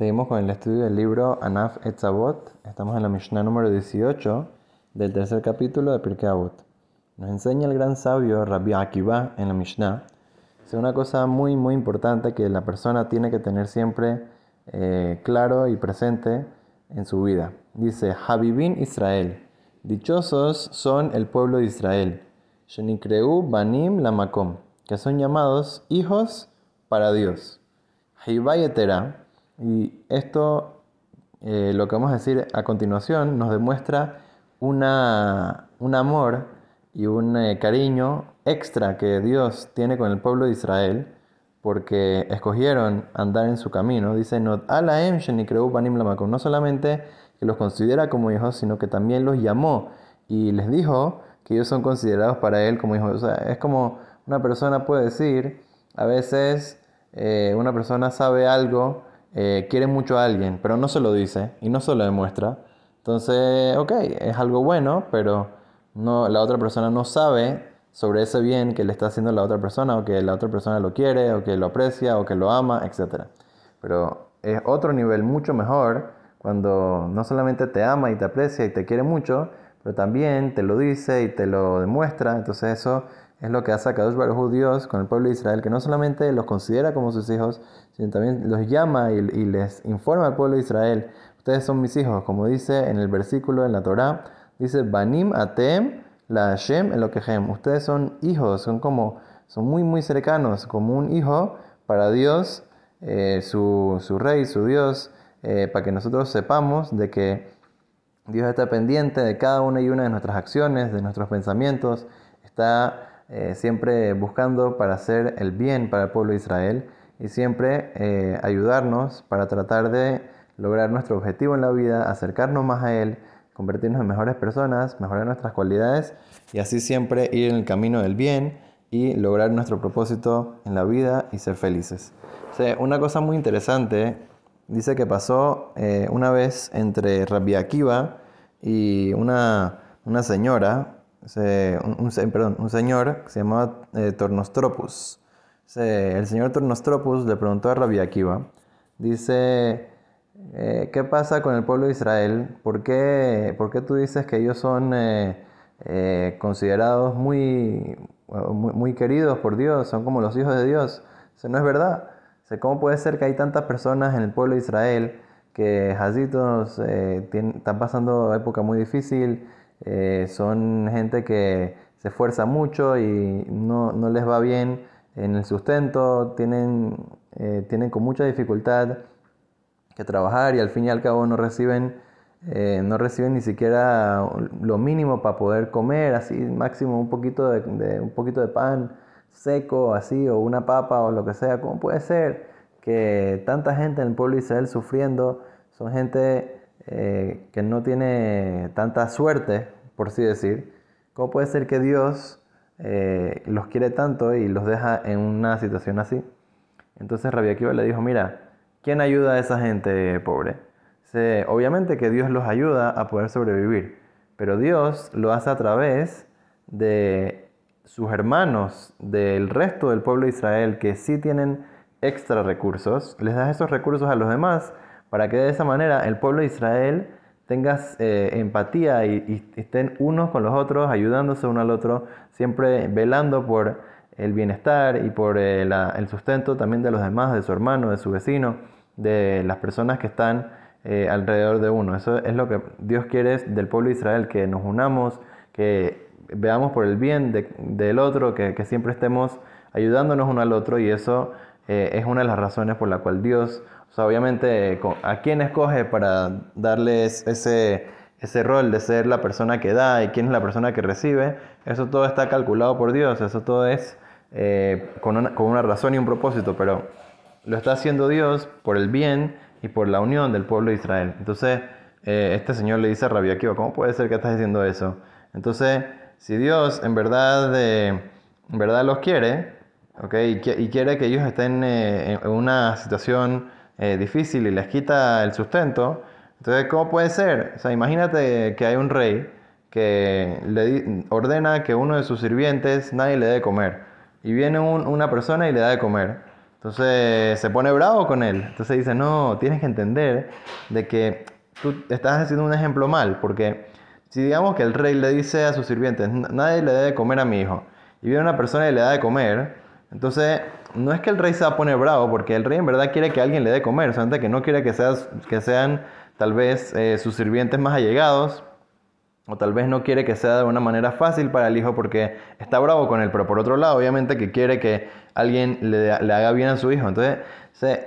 Seguimos con el estudio del libro Anaf Etzavot. Estamos en la Mishnah número 18 del tercer capítulo de Pirkei Avot. Nos enseña el gran sabio Rabbi Akiva en la Mishnah. Es una cosa muy muy importante que la persona tiene que tener siempre eh, claro y presente en su vida. Dice, Habibin Israel, dichosos son el pueblo de Israel, Shenikreu Banim Lamakom, que son llamados hijos para Dios. Hibayetera, y esto, eh, lo que vamos a decir a continuación, nos demuestra una, un amor y un eh, cariño extra que Dios tiene con el pueblo de Israel, porque escogieron andar en su camino. Dice, no solamente que los considera como hijos, sino que también los llamó y les dijo que ellos son considerados para él como hijos. O sea, es como una persona puede decir, a veces eh, una persona sabe algo, eh, quiere mucho a alguien, pero no se lo dice y no se lo demuestra. Entonces, ok, es algo bueno, pero no, la otra persona no sabe sobre ese bien que le está haciendo la otra persona, o que la otra persona lo quiere, o que lo aprecia, o que lo ama, etc. Pero es otro nivel mucho mejor cuando no solamente te ama y te aprecia y te quiere mucho, pero también te lo dice y te lo demuestra. Entonces eso es lo que hace a Kadosh Dios con el pueblo de Israel, que no solamente los considera como sus hijos, sino también los llama y, les informa al pueblo de Israel, ustedes son mis hijos, como dice en el versículo en la Torá, dice, Banim Atem la Hashem Elokehem, ustedes son hijos, son como, son muy muy cercanos, como un hijo para Dios, eh, su, su, rey, su Dios, eh, para que nosotros sepamos de que Dios está pendiente de cada una y una de nuestras acciones, de nuestros pensamientos, está eh, siempre buscando para hacer el bien para el pueblo de Israel y siempre eh, ayudarnos para tratar de lograr nuestro objetivo en la vida, acercarnos más a Él, convertirnos en mejores personas, mejorar nuestras cualidades y así siempre ir en el camino del bien y lograr nuestro propósito en la vida y ser felices. una cosa muy interesante dice que pasó eh, una vez entre Rabbi Akiva y una, una señora un, perdón, un señor que se llamaba eh, Tornostropus. el señor Tornostropus le preguntó a Rabbi Akiva, dice, eh, ¿qué pasa con el pueblo de Israel? ¿Por qué, por qué tú dices que ellos son eh, considerados muy, muy, queridos por Dios, son como los hijos de Dios? No es verdad. ¿Cómo puede ser que hay tantas personas en el pueblo de Israel que Hazitos están pasando época muy difícil? Eh, son gente que se esfuerza mucho y no, no, les va bien en el sustento, tienen, eh, tienen con mucha dificultad que trabajar y al fin y al cabo no reciben, eh, no reciben ni siquiera lo mínimo para poder comer, así máximo un poquito de, un poquito de pan seco, así, o una papa o lo que sea. ¿Cómo puede ser que tanta gente en el pueblo de Israel sufriendo son gente eh, que no tiene tanta suerte, por así decir, ¿cómo puede ser que Dios eh, los quiere tanto y los deja en una situación así? Entonces Rabbi Akiva le dijo, mira, ¿quién ayuda a esa gente pobre? obviamente que Dios los ayuda a poder sobrevivir, pero Dios lo hace a través de sus hermanos del resto del pueblo de Israel que sí tienen extra recursos, les da esos recursos a los demás para que de esa manera el pueblo de Israel tenga eh, empatía y, estén unos con los otros, ayudándose uno al otro, siempre velando por el bienestar y por eh, el sustento también de los demás, de su hermano, de su vecino, de las personas que están eh, alrededor de uno. Eso es lo que Dios quiere del pueblo de Israel, que nos unamos, que veamos por el bien del otro, que, que, siempre estemos ayudándonos uno al otro y eso es una de las razones por la cual Dios o obviamente, ¿a quién escoge para darles ese, ese rol de ser la persona que da y quién es la persona que recibe? Eso todo está calculado por Dios, eso todo es eh, con, una, con, una, razón y un propósito, pero lo está haciendo Dios por el bien y por la unión del pueblo de Israel. Entonces, eh, este señor le dice a Rabbi Akiva, ¿cómo puede ser que estás diciendo eso? Entonces, si Dios en verdad, eh, verdad los quiere, ¿okay? y, quiere que ellos estén en una situación eh, difícil y les quita el sustento, entonces, ¿cómo puede ser? O sea, imagínate que hay un rey que le ordena que uno de sus sirvientes nadie le dé de comer. Y viene una persona y le da de comer. Entonces se pone bravo con él. Entonces dice, no, tienes que entender de que tú estás haciendo un ejemplo mal, porque si digamos que el rey le dice a sus sirvientes, nadie le debe comer a mi hijo, y viene una persona y le da de comer, entonces no es que el rey se va a poner bravo, porque el rey en verdad quiere que alguien le dé comer, solamente que no quiere que, seas, que sean tal vez eh, sus sirvientes más allegados, o tal vez no quiere que sea de una manera fácil para el hijo porque está bravo con él, pero por otro lado, obviamente que quiere que alguien le, haga bien a su hijo. Entonces,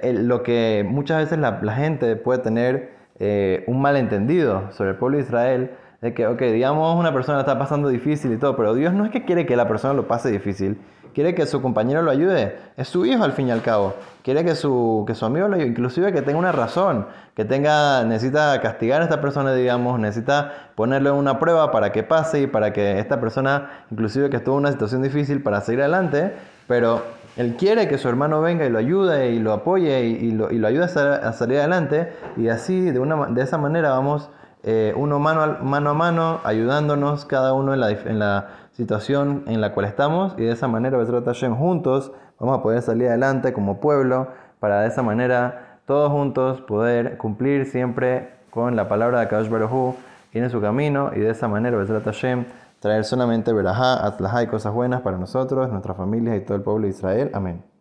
lo que muchas veces la, gente puede tener eh, un malentendido sobre el pueblo de Israel, de que, ok, digamos, una persona está pasando difícil y todo, pero Dios no es que quiere que la persona lo pase difícil, quiere que su compañero lo ayude, es su hijo al fin y al cabo, quiere que su, que su amigo lo ayude, inclusive que tenga una razón, que tenga, necesita castigar a esta persona, digamos, necesita ponerle una prueba para que pase y para que esta persona, inclusive que estuvo en una situación difícil para seguir adelante, pero él quiere que su hermano venga y lo ayude y lo apoye y, lo, y lo, ayude a, salir adelante. Y así de, una, de esa manera vamos eh, uno mano a, mano a mano ayudándonos cada uno en la, en la situación en la cual estamos y de esa manera juntos vamos a poder salir adelante como pueblo para de esa manera todos juntos poder cumplir siempre con la palabra de Kadosh Baruj en su camino y de esa manera traer solamente verajá, atlajá y cosas buenas para nosotros, nuestras familias y todo el pueblo de Israel. Amén.